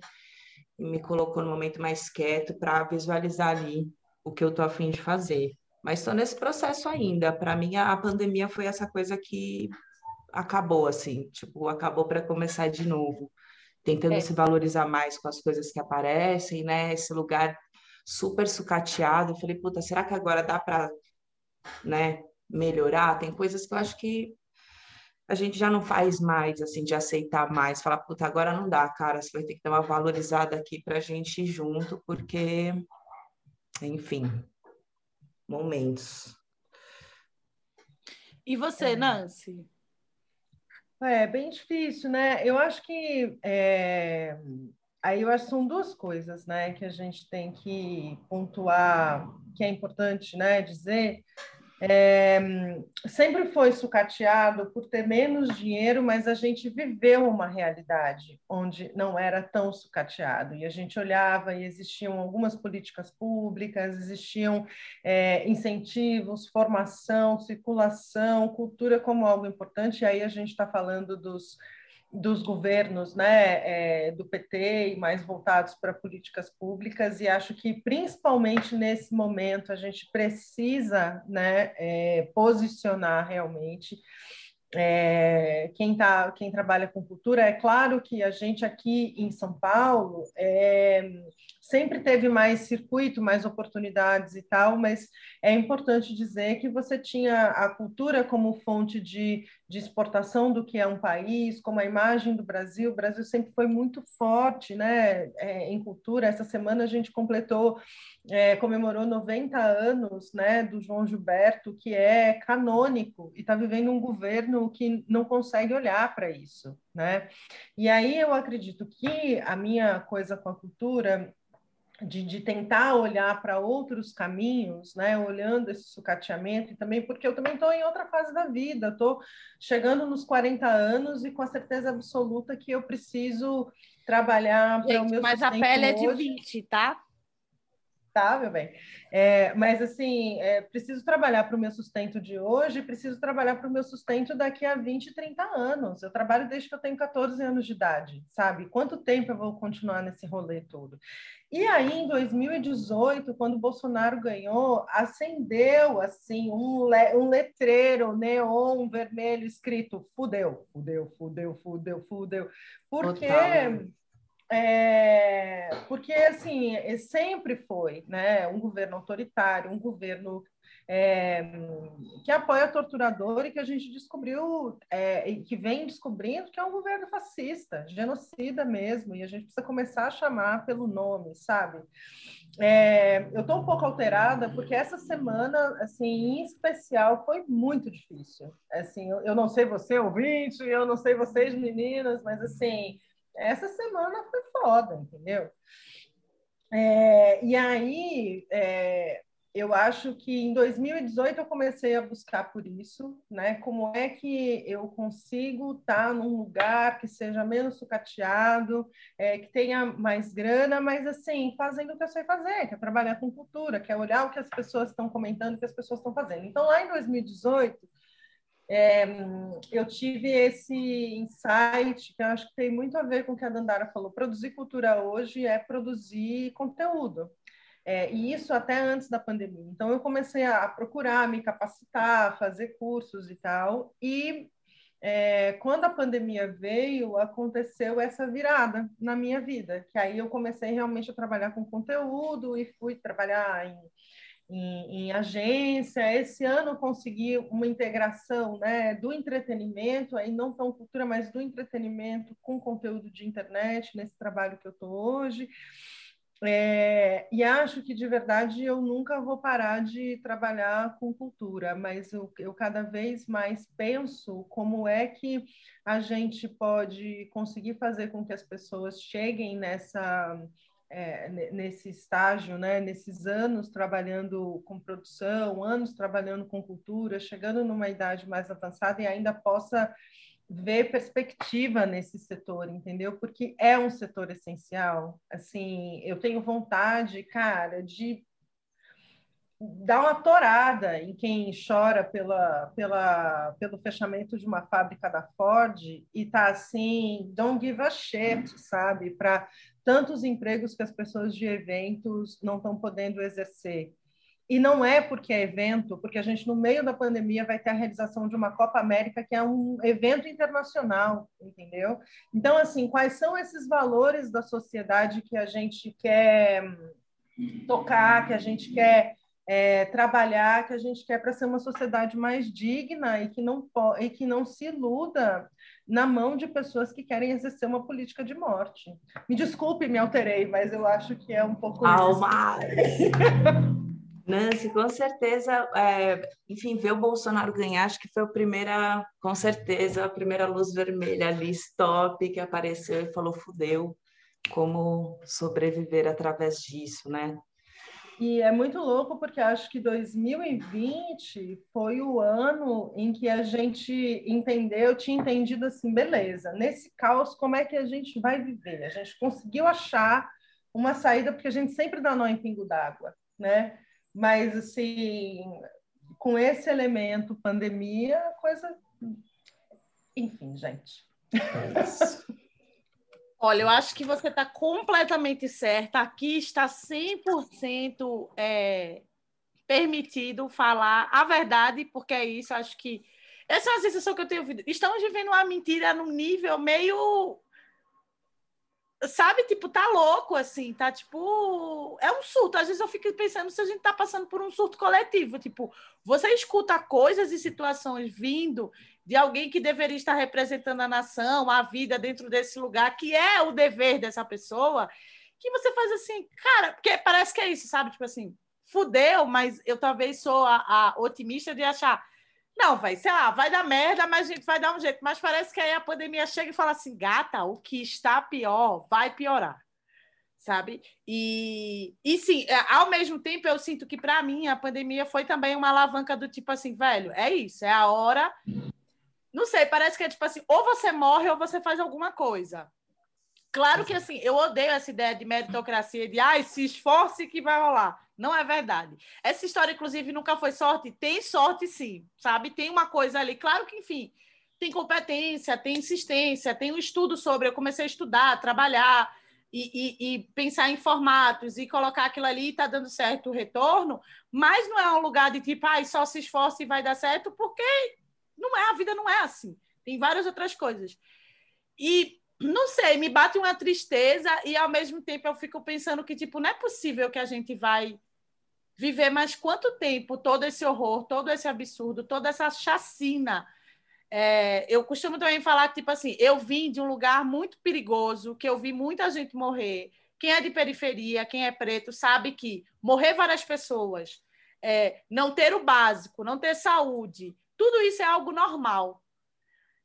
e me colocou no momento mais quieto para visualizar ali o que eu estou afim de fazer. Mas estou nesse processo ainda. Para mim, a pandemia foi essa coisa que acabou, assim, tipo, acabou para começar de novo, tentando é. se valorizar mais com as coisas que aparecem, né? Esse lugar super sucateado. Eu falei, puta, será que agora dá para, né, melhorar? Tem coisas que eu acho que a gente já não faz mais, assim, de aceitar mais, falar, puta, agora não dá, cara, você vai ter que dar uma valorizada aqui para a gente ir junto, porque, enfim, momentos. E você, Nancy? É bem difícil, né? Eu acho que é... aí eu acho que são duas coisas, né, que a gente tem que pontuar, que é importante, né, dizer é, sempre foi sucateado por ter menos dinheiro, mas a gente viveu uma realidade onde não era tão sucateado. E a gente olhava e existiam algumas políticas públicas, existiam é, incentivos, formação, circulação, cultura como algo importante. E aí a gente está falando dos dos governos né, é, do PT e mais voltados para políticas públicas, e acho que, principalmente nesse momento, a gente precisa né, é, posicionar realmente é, quem, tá, quem trabalha com cultura. É claro que a gente aqui em São Paulo é, sempre teve mais circuito, mais oportunidades e tal, mas é importante dizer que você tinha a cultura como fonte de, de exportação do que é um país, como a imagem do Brasil. O Brasil sempre foi muito forte né, é, em cultura. Essa semana a gente completou, é, comemorou 90 anos né, do João Gilberto, que é canônico, e está vivendo um governo que não consegue olhar para isso. Né? E aí eu acredito que a minha coisa com a cultura de, de, tentar olhar para outros caminhos, né, olhando esse sucateamento, e também porque eu também estou em outra fase da vida, estou chegando nos 40 anos e com a certeza absoluta que eu preciso trabalhar para o meu Mas a pele hoje. é de 20, tá? Tá, meu bem. É, mas, assim, é, preciso trabalhar para o meu sustento de hoje, preciso trabalhar para o meu sustento daqui a 20, 30 anos. Eu trabalho desde que eu tenho 14 anos de idade, sabe? Quanto tempo eu vou continuar nesse rolê todo? E aí, em 2018, quando o Bolsonaro ganhou, acendeu, assim, um, le um letreiro neon vermelho escrito fudeu, fudeu, fudeu, fudeu, fudeu. Porque... Total é, porque, assim, sempre foi né, um governo autoritário, um governo é, que apoia torturador e que a gente descobriu, é, e que vem descobrindo que é um governo fascista, genocida mesmo, e a gente precisa começar a chamar pelo nome, sabe? É, eu estou um pouco alterada porque essa semana, assim, em especial, foi muito difícil. Assim, eu, eu não sei você, ouvinte, eu não sei vocês, meninas, mas assim, essa semana foi foda, entendeu? É, e aí, é, eu acho que em 2018 eu comecei a buscar por isso, né? Como é que eu consigo estar num lugar que seja menos sucateado, é, que tenha mais grana, mas assim, fazendo o que eu sei fazer, que é trabalhar com cultura, que é olhar o que as pessoas estão comentando, o que as pessoas estão fazendo. Então, lá em 2018, é, eu tive esse insight que eu acho que tem muito a ver com o que a Dandara falou. Produzir cultura hoje é produzir conteúdo. É, e isso até antes da pandemia. Então, eu comecei a procurar, me capacitar, fazer cursos e tal. E é, quando a pandemia veio, aconteceu essa virada na minha vida, que aí eu comecei realmente a trabalhar com conteúdo e fui trabalhar em em, em, agência. Esse ano consegui uma integração né, do entretenimento, aí não tão cultura, mas do entretenimento com conteúdo de internet, nesse trabalho que eu estou hoje. É, e acho que de verdade eu nunca vou parar de trabalhar com cultura, mas eu, eu cada vez mais penso como é que a gente pode conseguir fazer com que as pessoas cheguem nessa é, nesse estágio, né, nesses anos trabalhando com produção, anos trabalhando com cultura, chegando numa idade mais avançada e ainda possa ver perspectiva nesse setor, entendeu? Porque é um setor essencial. Assim, eu tenho vontade, cara, de dar uma torada em quem chora pela, pela, pelo fechamento de uma fábrica da Ford e tá assim, don't give a shit, sabe? Para tantos empregos que as pessoas de eventos não estão podendo exercer. E não é porque é evento, porque a gente, no meio da pandemia, vai ter a realização de uma Copa América, que é um evento internacional, entendeu? Então, assim, quais são esses valores da sociedade que a gente quer tocar, que a gente quer é, trabalhar, que a gente quer para ser uma sociedade mais digna e que não, e que não se iluda na mão de pessoas que querem exercer uma política de morte. Me desculpe, me alterei, mas eu acho que é um pouco. Alma! Nancy, com certeza, é, enfim, ver o Bolsonaro ganhar, acho que foi a primeira, com certeza, a primeira luz vermelha ali, stop, que apareceu e falou, fudeu, como sobreviver através disso, né? E é muito louco porque acho que 2020 foi o ano em que a gente entendeu, tinha entendido assim, beleza, nesse caos, como é que a gente vai viver? A gente conseguiu achar uma saída, porque a gente sempre dá nó em pingo d'água, né? Mas, assim, com esse elemento pandemia, coisa... Enfim, gente. É isso. Olha, eu acho que você está completamente certa. Aqui está 100% é, permitido falar a verdade, porque é isso. Acho que essa é a sensação que eu tenho ouvido. Estamos vivendo uma mentira num nível meio. Sabe, tipo, tá louco, assim, tá tipo. É um surto. Às vezes eu fico pensando se a gente tá passando por um surto coletivo. Tipo, você escuta coisas e situações vindo de alguém que deveria estar representando a nação, a vida dentro desse lugar, que é o dever dessa pessoa, que você faz assim, cara, porque parece que é isso, sabe? Tipo assim, fudeu, mas eu talvez sou a, a otimista de achar, não, vai, sei lá, vai dar merda, mas a gente vai dar um jeito. Mas parece que aí a pandemia chega e fala assim, gata, o que está pior vai piorar sabe? E, e sim, é, ao mesmo tempo eu sinto que para mim a pandemia foi também uma alavanca do tipo assim, velho, é isso, é a hora não sei, parece que é tipo assim, ou você morre ou você faz alguma coisa. Claro que assim, eu odeio essa ideia de meritocracia, de ai, se esforce que vai rolar. Não é verdade. Essa história, inclusive, nunca foi sorte. Tem sorte, sim, sabe? Tem uma coisa ali. Claro que, enfim, tem competência, tem insistência, tem um estudo sobre. Eu comecei a estudar, trabalhar e, e, e pensar em formatos e colocar aquilo ali e tá dando certo o retorno, mas não é um lugar de tipo, ai, só se esforce e vai dar certo, porque não é, a vida não é assim. Tem várias outras coisas. E não sei, me bate uma tristeza e ao mesmo tempo eu fico pensando que tipo, não é possível que a gente vai viver mais quanto tempo todo esse horror, todo esse absurdo, toda essa chacina. É, eu costumo também falar tipo assim, eu vim de um lugar muito perigoso, que eu vi muita gente morrer. Quem é de periferia, quem é preto, sabe que morrer várias pessoas, é, não ter o básico, não ter saúde, tudo isso é algo normal.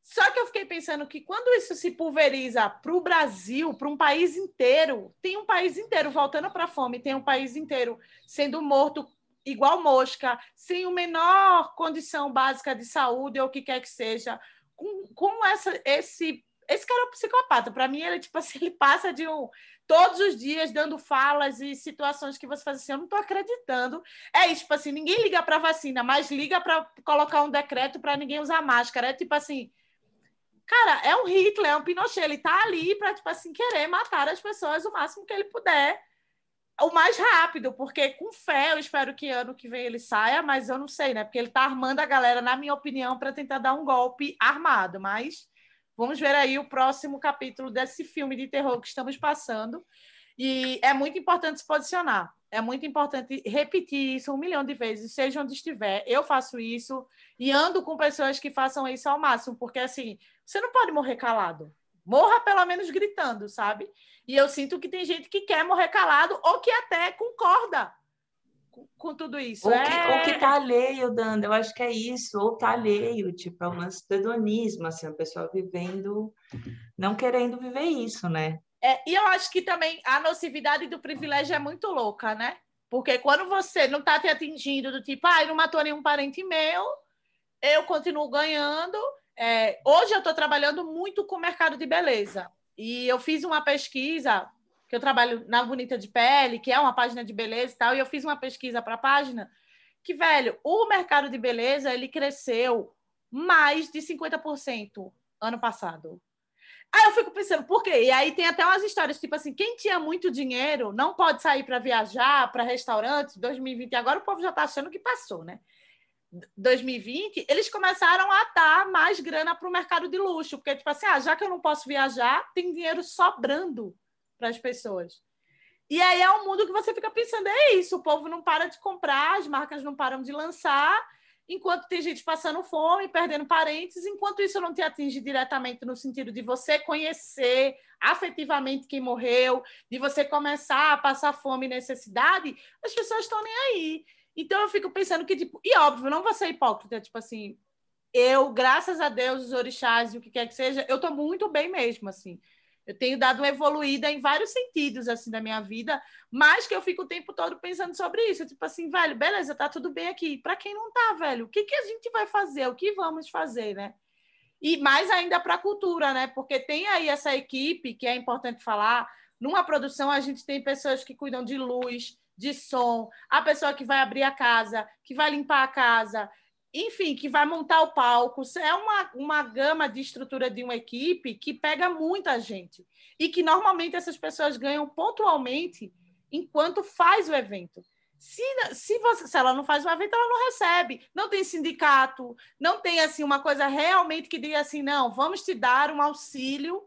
Só que eu fiquei pensando que quando isso se pulveriza para o Brasil, para um país inteiro, tem um país inteiro voltando para a fome, tem um país inteiro sendo morto igual mosca, sem a menor condição básica de saúde ou o que quer que seja, com, com essa, esse esse cara é um psicopata. Para mim, ele tipo assim, ele passa de um todos os dias dando falas e situações que você faz assim, eu não estou acreditando. É isso, tipo assim, ninguém liga para vacina, mas liga para colocar um decreto para ninguém usar máscara. É tipo assim, cara, é um Hitler, é um Pinochet, ele tá ali para tipo assim querer matar as pessoas o máximo que ele puder. O mais rápido, porque com fé eu espero que ano que vem ele saia, mas eu não sei, né? Porque ele tá armando a galera, na minha opinião, para tentar dar um golpe armado, mas Vamos ver aí o próximo capítulo desse filme de terror que estamos passando. E é muito importante se posicionar. É muito importante repetir isso um milhão de vezes, seja onde estiver. Eu faço isso e ando com pessoas que façam isso ao máximo, porque assim, você não pode morrer calado. Morra pelo menos gritando, sabe? E eu sinto que tem gente que quer morrer calado ou que até concorda com tudo isso. Ou, é... que, ou tá alheio, Danda, eu acho que é isso, ou tá alheio, tipo, é um lance do hedonismo, assim, a pessoa vivendo, não querendo viver isso, né? É, e eu acho que também a nocividade do privilégio é muito louca, né? Porque quando você não tá te atingindo do tipo, ah, não matou nenhum parente meu, eu continuo ganhando. É, hoje eu estou trabalhando muito com o mercado de beleza. E eu fiz uma pesquisa que eu trabalho na Bonita de Pele, que é uma página de beleza e tal, e eu fiz uma pesquisa para a página que, velho, o mercado de beleza ele cresceu mais de 50% ano passado. Aí eu fico pensando, por quê? E aí tem até umas histórias, tipo assim, quem tinha muito dinheiro não pode sair para viajar, para restaurantes, 2020, agora o povo já está achando que passou, né? 2020, eles começaram a dar mais grana para o mercado de luxo, porque, tipo assim, ah, já que eu não posso viajar, tem dinheiro sobrando para as pessoas. E aí é um mundo que você fica pensando, é isso, o povo não para de comprar, as marcas não param de lançar, enquanto tem gente passando fome, perdendo parentes, enquanto isso não te atinge diretamente no sentido de você conhecer afetivamente quem morreu, de você começar a passar fome e necessidade, as pessoas estão nem aí. Então eu fico pensando que, tipo, e óbvio, não vou ser hipócrita, tipo assim, eu, graças a Deus, os orixás e o que quer que seja, eu tô muito bem mesmo, assim. Eu tenho dado uma evoluída em vários sentidos, assim, da minha vida, mas que eu fico o tempo todo pensando sobre isso. Tipo assim, velho, beleza, tá tudo bem aqui. Para quem não tá, velho, o que, que a gente vai fazer? O que vamos fazer, né? E mais ainda para a cultura, né? Porque tem aí essa equipe, que é importante falar, numa produção a gente tem pessoas que cuidam de luz, de som, a pessoa que vai abrir a casa, que vai limpar a casa, enfim, que vai montar o palco. É uma, uma gama de estrutura de uma equipe que pega muita gente. E que normalmente essas pessoas ganham pontualmente enquanto faz o evento. Se, se, você, se ela não faz o evento, ela não recebe. Não tem sindicato, não tem assim uma coisa realmente que diga assim, não, vamos te dar um auxílio.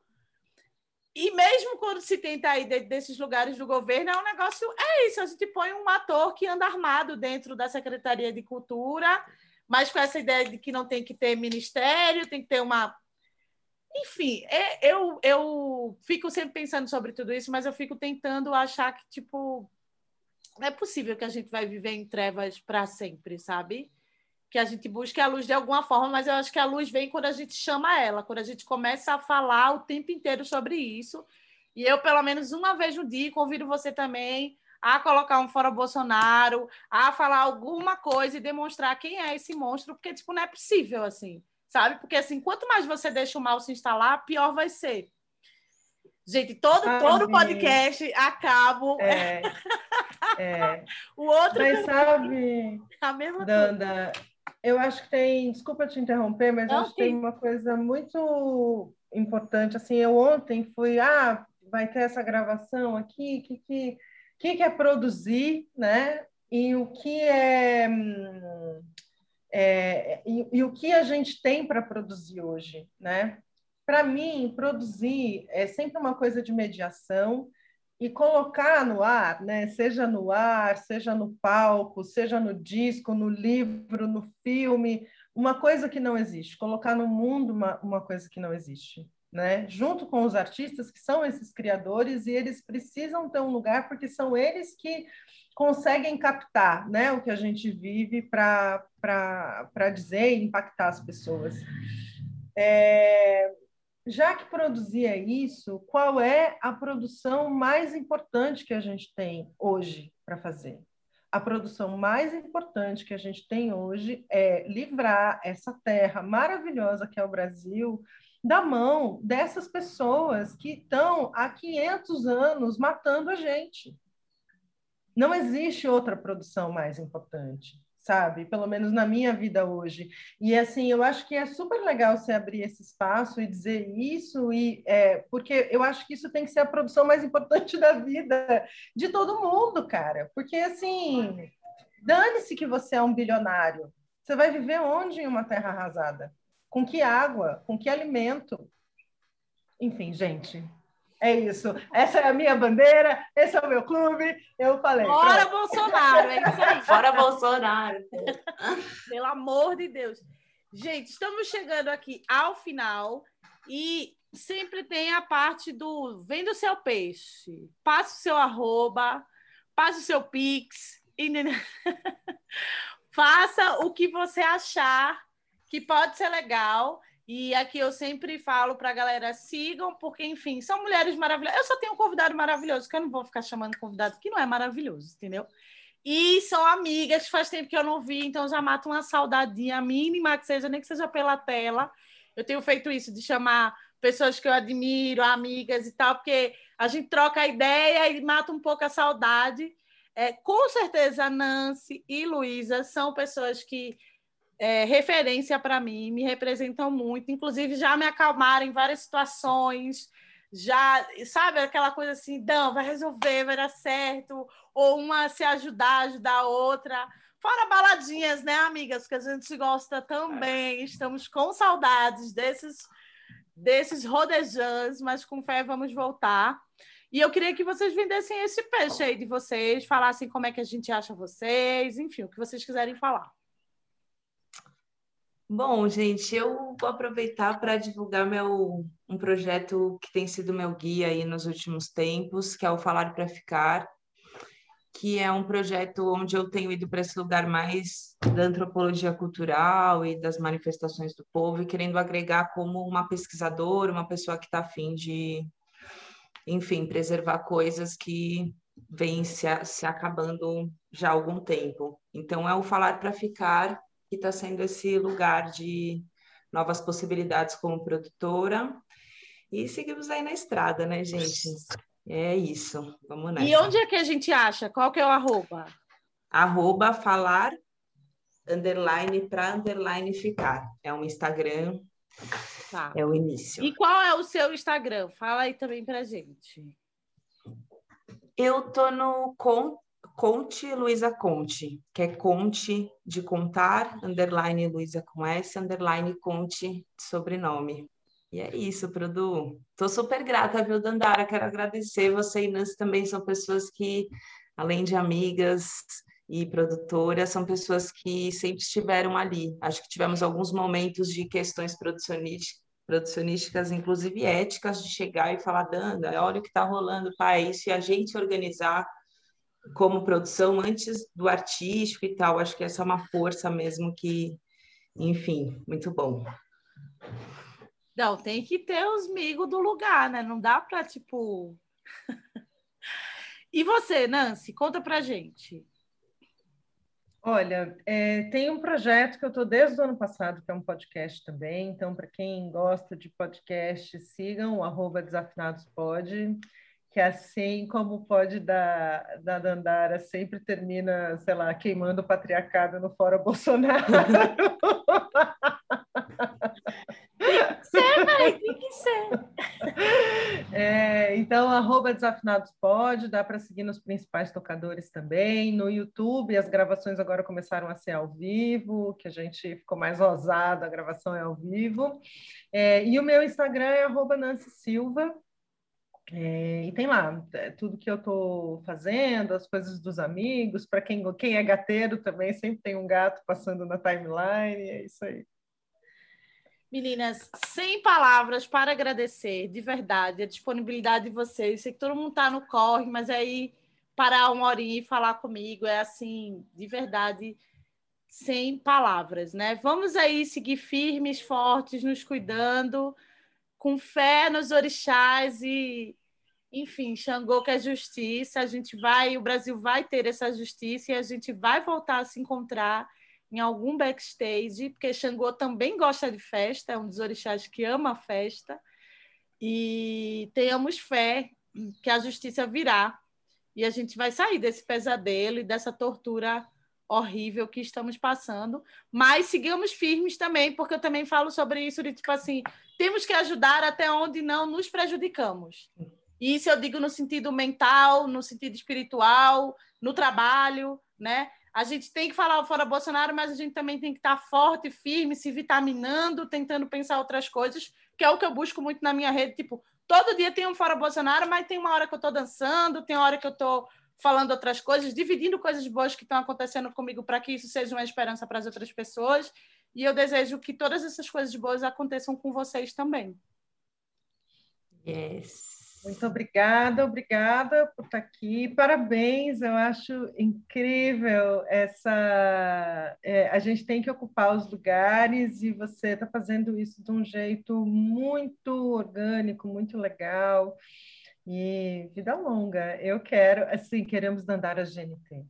E mesmo quando se tenta de, desses lugares do governo, é um negócio. É isso, a gente põe um ator que anda armado dentro da Secretaria de Cultura mas com essa ideia de que não tem que ter ministério, tem que ter uma. Enfim, é, eu, eu fico sempre pensando sobre tudo isso, mas eu fico tentando achar que, tipo, é possível que a gente vai viver em trevas para sempre, sabe? Que a gente busque a luz de alguma forma, mas eu acho que a luz vem quando a gente chama ela, quando a gente começa a falar o tempo inteiro sobre isso. E eu, pelo menos uma vez no dia, convido você também a colocar um fora Bolsonaro, a falar alguma coisa e demonstrar quem é esse monstro, porque tipo não é possível assim, sabe? Porque assim, quanto mais você deixa o mal se instalar, pior vai ser. Gente, todo todo podcast acabo. É, *laughs* é. o outro. Mas sabe, a mesma Danda, coisa. eu acho que tem. Desculpa te interromper, mas Não, acho que tem uma coisa muito importante. Assim, eu ontem fui. Ah, vai ter essa gravação aqui, que, que que, que é produzir, né? E o que é, é e, e o que a gente tem para produzir hoje, né? Para mim, produzir é sempre uma coisa de mediação e colocar no ar, né? Seja no ar, seja no palco, seja no disco, no livro, no filme, uma coisa que não existe, colocar no mundo uma, uma coisa que não existe né? junto com os artistas, que são esses criadores, e eles precisam ter um lugar, porque são eles que conseguem captar né? o que a gente vive para dizer e impactar as pessoas. É, já que produzia isso, qual é a produção mais importante que a gente tem hoje para fazer? A produção mais importante que a gente tem hoje é livrar essa terra maravilhosa que é o Brasil da mão dessas pessoas que estão há 500 anos matando a gente. Não existe outra produção mais importante, sabe? Pelo menos na minha vida hoje. E assim, eu acho que é super legal você abrir esse espaço e dizer isso, e é, porque eu acho que isso tem que ser a produção mais importante *laughs* da vida de todo mundo, cara. Porque assim, dane-se que você é um bilionário. Você vai viver onde em uma terra arrasada? Com que água? Com que alimento? Enfim, gente, é isso. Essa é a minha bandeira, esse é o meu clube. Eu falei. Fora Bolsonaro, é isso aí. *laughs* Fora Bolsonaro. Pelo amor de Deus. Gente, estamos chegando aqui ao final e sempre tem a parte do venda o seu peixe. Passe o seu arroba, passe o seu pix. E... *laughs* Faça o que você achar que pode ser legal. E aqui eu sempre falo para a galera: sigam, porque, enfim, são mulheres maravilhosas. Eu só tenho um convidado maravilhoso, que eu não vou ficar chamando convidado que não é maravilhoso, entendeu? E são amigas, faz tempo que eu não vi, então já mato uma saudadinha mínima, que seja, nem que seja pela tela. Eu tenho feito isso, de chamar pessoas que eu admiro, amigas e tal, porque a gente troca a ideia e mata um pouco a saudade. É, com certeza, Nancy e Luísa são pessoas que é, referência para mim, me representam muito, inclusive já me acalmaram em várias situações, já, sabe, aquela coisa assim, não, vai resolver, vai dar certo, ou uma se ajudar, ajudar a outra. Fora baladinhas, né, amigas, que a gente gosta também, estamos com saudades desses, desses rodejãs, mas com fé vamos voltar. E eu queria que vocês vendessem esse peixe aí de vocês, falassem como é que a gente acha vocês, enfim, o que vocês quiserem falar. Bom, gente, eu vou aproveitar para divulgar meu um projeto que tem sido meu guia aí nos últimos tempos, que é o Falar para Ficar. que é um projeto onde eu tenho ido para esse lugar mais da antropologia cultural e das manifestações do povo, e querendo agregar como uma pesquisadora, uma pessoa que está afim de, enfim, preservar coisas que vêm se, se acabando já há algum tempo. Então, é o Falar para Ficar, que está sendo esse lugar de novas possibilidades como produtora. E seguimos aí na estrada, né, gente? É isso, vamos nessa. E onde é que a gente acha? Qual que é o arroba? Arroba falar, underline, para underline ficar. É um Instagram, tá. é o início. E qual é o seu Instagram? Fala aí também pra gente. Eu tô no Conte Luiza Conte, que é Conte de contar, underline Luiza com S, underline Conte sobrenome. E é isso, Produ. Estou super grata, viu, Dandara? Quero agradecer. Você e Nancy também são pessoas que, além de amigas e produtoras, são pessoas que sempre estiveram ali. Acho que tivemos alguns momentos de questões producionísticas, inclusive éticas, de chegar e falar, Danda, olha o que está rolando, pai, isso, e a gente organizar como produção antes do artístico e tal. Acho que essa é uma força mesmo que, enfim, muito bom. Não, tem que ter os migos do lugar, né? Não dá para, tipo. *laughs* e você, Nancy, conta pra gente. Olha, é, tem um projeto que eu estou desde o ano passado, que é um podcast também. Então, para quem gosta de podcast, sigam o arroba desafinadospod, que assim como o pod da, da Dandara sempre termina, sei lá, queimando o patriarcado no Fora Bolsonaro. ser, vai, tem que ser. É, então, arroba Desafinados pode, dá para seguir nos principais tocadores também. No YouTube, as gravações agora começaram a ser ao vivo, que a gente ficou mais ousado, a gravação é ao vivo. É, e o meu Instagram é arroba Nancy Silva. É, e tem lá é, tudo que eu estou fazendo, as coisas dos amigos. Para quem, quem é gateiro também, sempre tem um gato passando na timeline, é isso aí. Meninas, sem palavras para agradecer de verdade a disponibilidade de vocês. Sei que todo mundo está no corre, mas aí parar uma horinha e falar comigo é assim, de verdade, sem palavras, né? Vamos aí seguir firmes, fortes, nos cuidando, com fé nos orixás e, enfim, Xangô que é justiça. A gente vai, o Brasil vai ter essa justiça e a gente vai voltar a se encontrar em algum backstage, porque Xangô também gosta de festa, é um dos orixás que ama a festa, e tenhamos fé que a justiça virá e a gente vai sair desse pesadelo e dessa tortura horrível que estamos passando, mas sigamos firmes também, porque eu também falo sobre isso de tipo assim, temos que ajudar até onde não nos prejudicamos. E isso eu digo no sentido mental, no sentido espiritual, no trabalho, né? A gente tem que falar fora Bolsonaro, mas a gente também tem que estar forte, firme, se vitaminando, tentando pensar outras coisas, que é o que eu busco muito na minha rede. Tipo, todo dia tem um fora Bolsonaro, mas tem uma hora que eu estou dançando, tem uma hora que eu estou falando outras coisas, dividindo coisas boas que estão acontecendo comigo para que isso seja uma esperança para as outras pessoas. E eu desejo que todas essas coisas boas aconteçam com vocês também. Yes. Muito obrigada, obrigada por estar aqui. Parabéns, eu acho incrível essa. É, a gente tem que ocupar os lugares e você está fazendo isso de um jeito muito orgânico, muito legal. E vida longa. Eu quero, assim, queremos andar a GNT.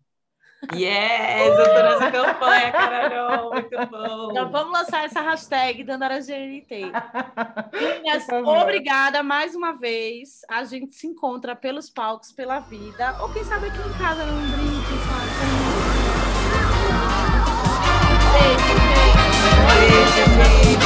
Yes, eu tô nessa campanha, caralho, muito bom. Então vamos lançar essa hashtag Dandara GNT. *laughs* Meninas, obrigada mais uma vez. A gente se encontra pelos palcos, pela vida, ou quem sabe aqui em casa num brinde, sabe? Beijo, gente. Beijo, gente.